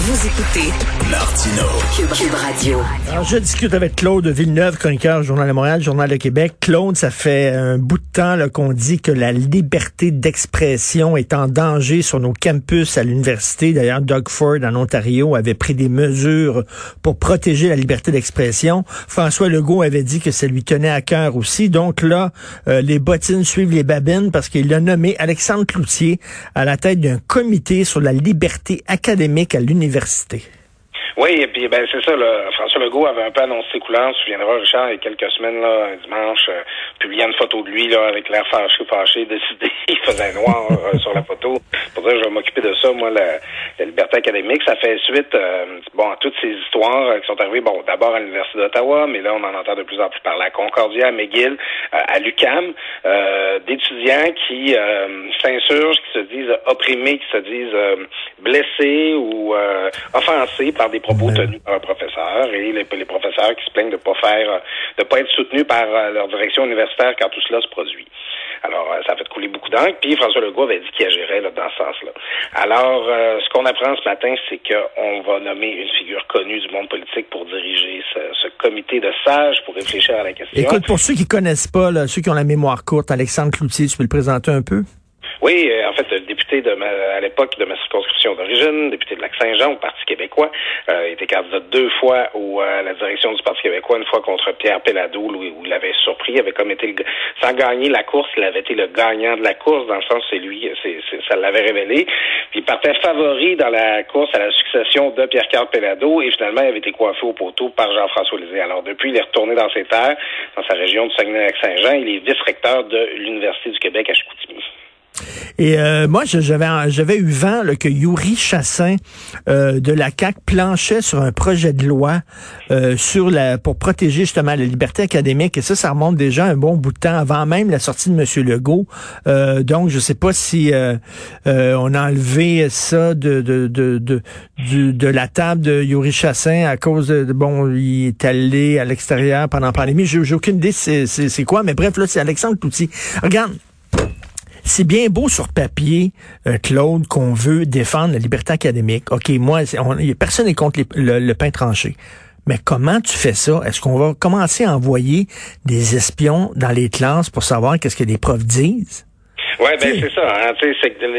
Vous écoutez Martino. Cube, Radio. Alors, je discute avec Claude Villeneuve, chroniqueur Journal de Montréal, Journal de Québec. Claude, ça fait un bout de temps là, qu'on dit que la liberté d'expression est en danger sur nos campus à l'université. D'ailleurs, Doug Ford, en Ontario, avait pris des mesures pour protéger la liberté d'expression. François Legault avait dit que ça lui tenait à cœur aussi. Donc là, euh, les bottines suivent les babines parce qu'il a nommé Alexandre Cloutier à la tête d'un comité sur la liberté académique à l'université Université oui, et puis ben c'est ça, là, François Legault avait un peu annoncé coulant, tu souviendras, Richard, il y a quelques semaines, là, un dimanche, euh, publiant une photo de lui là, avec l'air fâché, fâché, décidé, il faisait noir euh, sur la photo. Pour dire je vais m'occuper de ça, moi, la, liberté académique. Ça fait suite euh, bon à toutes ces histoires qui sont arrivées, bon, d'abord à l'Université d'Ottawa, mais là, on en entend de plus en plus parler à Concordia, à McGill, à l'UCAM, d'étudiants qui s'insurgent, qui se disent opprimés, qui se disent blessés ou offensés par des propos tenus par un professeur et les, les, professeurs qui se plaignent de pas faire, de pas être soutenus par euh, leur direction universitaire quand tout cela se produit. Alors, euh, ça a fait couler beaucoup d'encre. Puis François Legault avait dit qu'il agirait là, dans ce sens-là. Alors, euh, ce qu'on apprend ce matin, c'est qu'on va nommer une figure connue du monde politique pour diriger ce, ce, comité de sages pour réfléchir à la question. Écoute, pour ceux qui connaissent pas, là, ceux qui ont la mémoire courte, Alexandre Cloutier, tu peux le présenter un peu? Oui, euh, en fait, député de ma, à l'époque de ma circonscription d'origine, député de Lac-Saint-Jean au Parti québécois. Euh, était candidat deux fois au, à la direction du Parti québécois, une fois contre Pierre Pellado, où, où il avait surpris, il avait comme été, le, sans gagner la course, il avait été le gagnant de la course, dans le sens c'est lui, c'est, ça l'avait révélé. Puis il partait favori dans la course à la succession de Pierre-Carl Pellado, et finalement, il avait été coiffé au poteau par Jean-François Lisée. Alors depuis, il est retourné dans ses terres, dans sa région de Saguenay-Lac-Saint-Jean. Il est vice-recteur de l'Université du Québec à Chicoutimi. Et euh, moi, j'avais j'avais eu vent là, que Yuri Chassin euh, de la CAC planchait sur un projet de loi euh, sur la pour protéger justement la liberté académique. Et ça, ça remonte déjà un bon bout de temps avant même la sortie de Monsieur Legault. donc, je sais pas si on a enlevé ça de de, de de de la table de Yuri Chassin à cause de, bon, il est allé à l'extérieur pendant la pandémie. J'ai aucune idée c'est quoi, mais bref, là, c'est Alexandre Touty. Regarde, c'est bien beau sur papier, euh, Claude, qu'on veut défendre la liberté académique. OK, moi, on, personne n'est contre le, pain tranché. Mais comment tu fais ça? Est-ce qu'on va commencer à envoyer des espions dans les classes pour savoir qu'est-ce que les profs disent? Oui, ben c'est ça. Hein,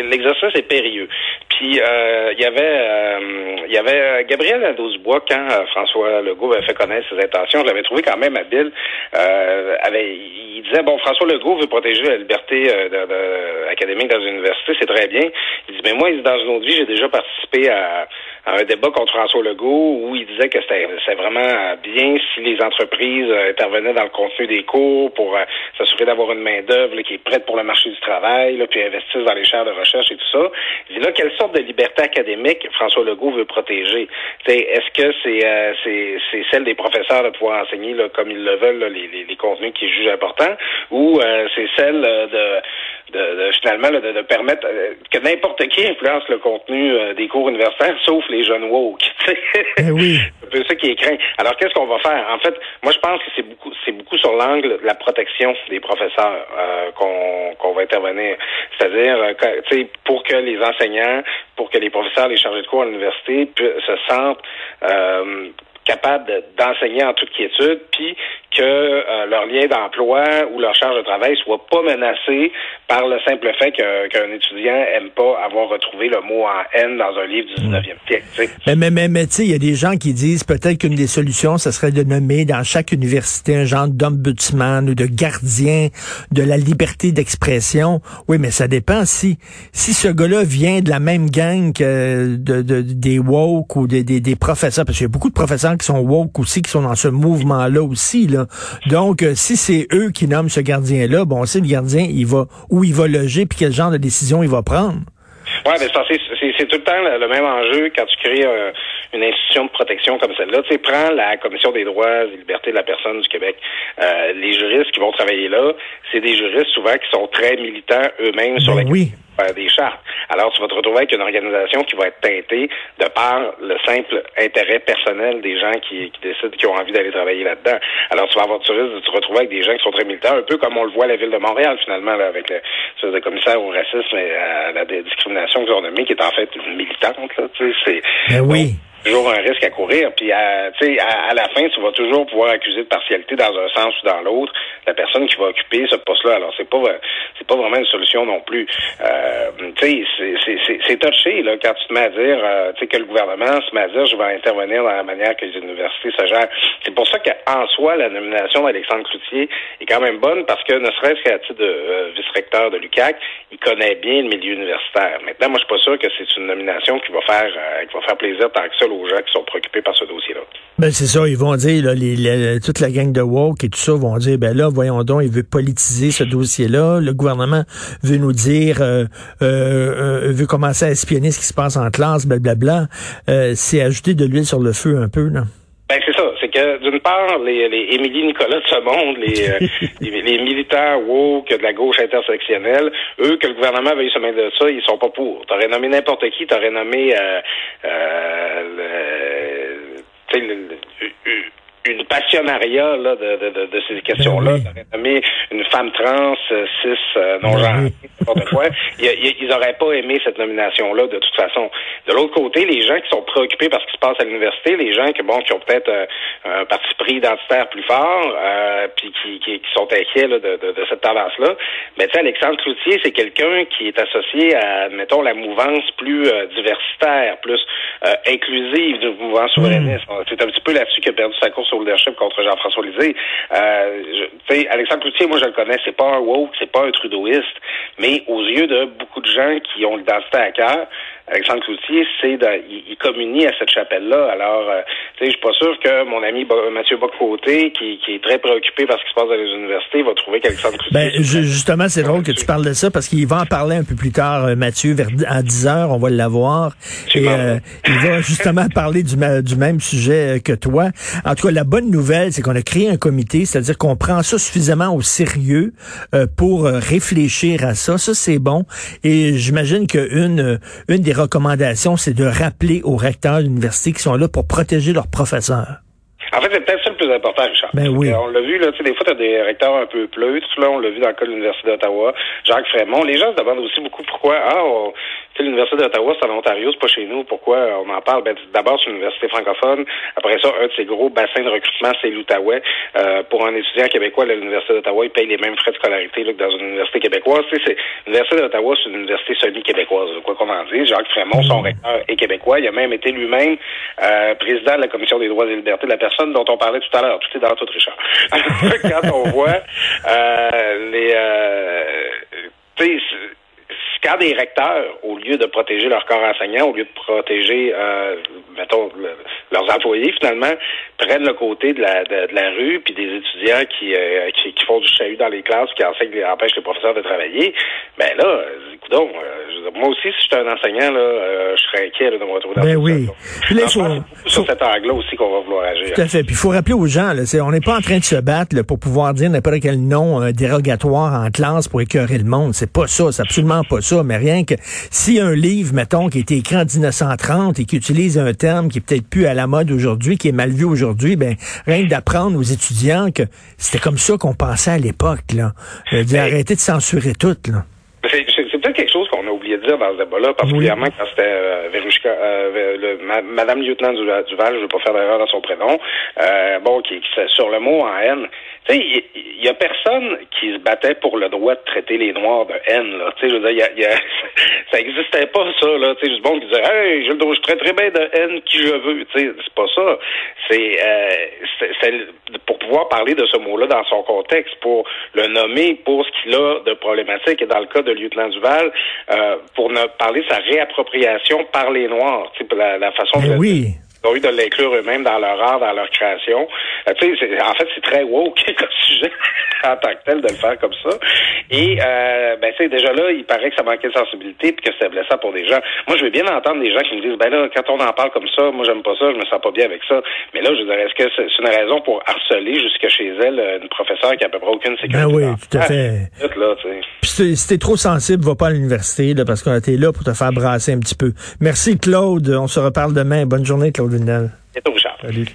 L'exercice est périlleux. Puis euh, il y avait euh, il y avait Gabriel Nadeau-Dubois quand François Legault avait fait connaître ses intentions. Je l'avais trouvé quand même habile. avait il disait bon François Legault veut protéger la liberté euh, académique dans une université, c'est très bien. Il dit mais moi dans une autre vie j'ai déjà participé à, un débat contre François Legault où il disait que c'était vraiment bien si les entreprises euh, intervenaient dans le contenu des cours pour euh, s'assurer d'avoir une main d'œuvre qui est prête pour le marché du travail, là, puis investissent dans les chaires de recherche et tout ça. Il dit là quelle sorte de liberté académique François Legault veut protéger? Est-ce que c'est c'est celle des professeurs de pouvoir enseigner là, comme ils le veulent les, les, les contenus qu'ils jugent importants ou euh, c'est celle de, de, finalement de, de, permettre euh, que n'importe qui influence le contenu euh, des cours universitaires, sauf les jeunes woke. Eh oui. c'est un peu ça qui est craint. Alors qu'est-ce qu'on va faire? En fait, moi je pense que c'est beaucoup, c'est beaucoup sur l'angle de la protection des professeurs qu'on qu'on va intervenir. C'est-à-dire, pour que les enseignants, pour que les professeurs, les chargés de cours à l'université se sentent capables d'enseigner en toute quiétude, puis que euh, leur lien d'emploi ou leur charge de travail soit pas menacé par le simple fait qu'un étudiant aime pas avoir retrouvé le mot en haine dans un livre du 19e siècle. Mais, mais, mais, mais tu sais, il y a des gens qui disent peut-être qu'une des solutions, ce serait de nommer dans chaque université un genre d'ombudsman ou de gardien de la liberté d'expression. Oui, mais ça dépend si si ce gars-là vient de la même gang que de, de des woke ou des, des, des professeurs, parce qu'il y a beaucoup de professeurs qui sont woke aussi, qui sont dans ce mouvement-là aussi. Là. Donc, euh, si c'est eux qui nomment ce gardien-là, bon, c'est le gardien, il va où il va loger, puis quel genre de décision il va prendre. Oui, mais c'est tout le temps le, même enjeu quand tu crées euh, une institution de protection comme celle-là. Tu sais, prends la Commission des droits et libertés de la personne du Québec. Euh, les juristes qui vont travailler là, c'est des juristes souvent qui sont très militants eux-mêmes sur ben la oui des chartes. Alors, tu vas te retrouver avec une organisation qui va être teintée de par le simple intérêt personnel des gens qui, décident, qui ont envie d'aller travailler là-dedans. Alors, tu vas avoir, tu risques de te retrouver avec des gens qui sont très militaires, un peu comme on le voit à la ville de Montréal, finalement, là, avec le, commissaire au racisme et à la discrimination que nommée, qui est en fait une militante. Là, c'est, ben oui toujours un risque à courir. Puis, à, à, à la fin, tu vas toujours pouvoir accuser de partialité dans un sens ou dans l'autre la personne qui va occuper ce poste-là. Alors, c'est pas c'est pas vraiment une solution non plus. Euh, tu sais, c'est touché là quand tu te mets à dire, euh, tu sais, que le gouvernement se met à dire, je vais intervenir dans la manière que les universités se gèrent. C'est pour ça qu'en soi, la nomination d'Alexandre Cloutier est quand même bonne parce que ne serait-ce qu'à titre de euh, vice-recteur de l'UCAC, il connaît bien le milieu universitaire. Maintenant, moi, je suis pas sûr que c'est une nomination qui va faire euh, qui va faire plaisir tant que ça aux gens qui sont préoccupés par ce dossier-là. Ben c'est ça, ils vont dire, là, les, toute la gang de woke et tout ça vont dire, ben là, voyons donc, il veut politiser ce dossier-là. Le gouvernement veut nous dire, euh, euh, euh, veut commencer à espionner ce qui se passe en classe, blablabla. Euh, c'est ajouter de l'huile sur le feu un peu, là. Ben c'est ça, c'est que d'une part, les, les Émilie Nicolas de ce monde, les, les, les, militaires woke de la gauche intersectionnelle, eux, que le gouvernement veuille se mettre de ça, ils sont pas pour. T'aurais nommé n'importe qui, t'aurais nommé euh, 全然全。Une passionnariat là, de, de, de, ces questions-là. Ben nommé une femme trans, euh, cis, euh, non genrée, n'importe quoi. Ils, n'auraient pas aimé cette nomination-là de toute façon. De l'autre côté, les gens qui sont préoccupés par ce qui se passe à l'université, les gens qui, bon, qui ont peut-être euh, un parti pris identitaire plus fort, euh, puis qui, qui, qui, sont inquiets là, de, de, de, cette tendance-là. Mais tu sais, Alexandre Cloutier, c'est quelqu'un qui est associé à, mettons, la mouvance plus diversitaire, plus inclusive du mouvement souverainiste. Hmm. C'est un petit peu là-dessus qu'il a perdu sa course au leadership contre Jean-François Lisée. Euh, je, Alexandre Cloutier, moi je le connais, c'est pas un woke, c'est pas un trudeauiste, mais aux yeux de beaucoup de gens qui ont l'identité à cœur, Alexandre Cloutier, c'est il, il, communie à cette chapelle-là. Alors, euh, tu sais, je suis pas sûr que mon ami Mathieu Bocoté, qui, qui est très préoccupé par ce qui se passe dans les universités, va trouver qu'Alexandre Cloutier... Ben, justement, c'est drôle que tu parles de ça, parce qu'il va en parler un peu plus tard, euh, Mathieu, vers, à 10 heures, on va l'avoir. Et euh, il va justement parler du, du même sujet que toi. En tout cas, la bonne nouvelle, c'est qu'on a créé un comité, c'est-à-dire qu'on prend ça suffisamment au sérieux pour réfléchir à ça. Ça, c'est bon. Et j'imagine qu'une une des recommandations, c'est de rappeler aux recteurs de l'université qui sont là pour protéger leurs professeurs. En fait, c'est peut-être ça le plus important, Richard. Ben oui. On l'a vu, là, tu sais, des fois, tu as des recteurs un peu pleutres. Là, on l'a vu dans le cas de l'Université d'Ottawa. Jacques Frémont. Les gens se demandent aussi beaucoup pourquoi, ah, l'Université d'Ottawa, c'est en Ontario, c'est pas chez nous. Pourquoi on en parle? Ben, d'abord, c'est une université francophone. Après ça, un de ses gros bassins de recrutement, c'est l'Outaouais. Euh, pour un étudiant québécois, l'Université d'Ottawa, il paye les mêmes frais de scolarité que dans une université québécoise. Tu sais, l'Université d'Ottawa, c'est une université semi-québécoise, quoi qu'on en dise. Jacques Frémont, son recteur, est québécois. Il a même été lui-même euh, président de la Commission des droits et libertés de la personne dont on parlait tout à l'heure. Tout est dans tout, Richard. Quand on voit euh, les... Euh, quand des recteurs, au lieu de protéger leur corps enseignant, au lieu de protéger, euh, mettons, leurs employés, finalement, prennent le côté de la, de, la rue, puis des étudiants qui, euh, qui, qui, font du chahut dans les classes, qui enseignent, empêchent les professeurs de travailler, ben là, écoute donc, euh, moi aussi, si j'étais un enseignant, là, euh, je serais inquiet de me retrouver dans ben oui. Puis là, faut, sur cet angle-là aussi qu'on va vouloir agir. Tout à fait. Puis il faut rappeler aux gens, là, on n'est pas en train de se battre là, pour pouvoir dire n'importe quel nom dérogatoire en classe pour écœurer le monde. C'est pas ça, c'est absolument pas ça. Mais rien que si un livre, mettons, qui a été écrit en 1930 et qui utilise un terme qui est peut-être plus à la mode aujourd'hui, qui est mal vu aujourd'hui, ben rien que d'apprendre aux étudiants que c'était comme ça qu'on pensait à l'époque, là. Euh, arrêter de censurer tout, là. C'est peut-être quelque chose qu'on a oublié de dire dans ce débat-là, particulièrement quand c'était euh, euh Madame Lieutenant Duval, je ne veux pas faire d'erreur dans son prénom, euh, bon, qui, qui sur le mot en haine. Tu sais, il y, a personne qui se battait pour le droit de traiter les Noirs de haine, là. Tu sais, je veux dire, y a, ça existait pas, ça, là. Tu sais, qui disait, hey, je, je traiterai bien de haine qui je veux. Tu sais, c'est pas ça. C'est, euh, pour pouvoir parler de ce mot-là dans son contexte, pour le nommer pour ce qu'il a de problématique, et dans le cas de Lieutenant Duval, euh, pour ne parler de sa réappropriation par les Noirs, tu sais, la, la façon de... Oui ont eu de l'inclure eux-mêmes dans leur art, dans leur création. Euh, tu sais, en fait, c'est très woke comme sujet en tant que tel de le faire comme ça. Et euh, ben, tu sais, déjà là, il paraît que ça manquait de sensibilité puis que c'était blessant pour des gens. Moi, je veux bien entendre des gens qui me disent, ben là, quand on en parle comme ça, moi, j'aime pas ça, je me sens pas bien avec ça. Mais là, je dirais, est-ce que c'est une raison pour harceler jusque chez elle euh, une professeure qui a à peu près aucune sécurité? Ben oui, tout à fait. Là, puis si t'es trop sensible, va pas à l'université, parce que t'es là pour te faire brasser un petit peu. Merci, Claude. On se reparle demain. Bonne journée, Claude C'est tout, Charles. Salut.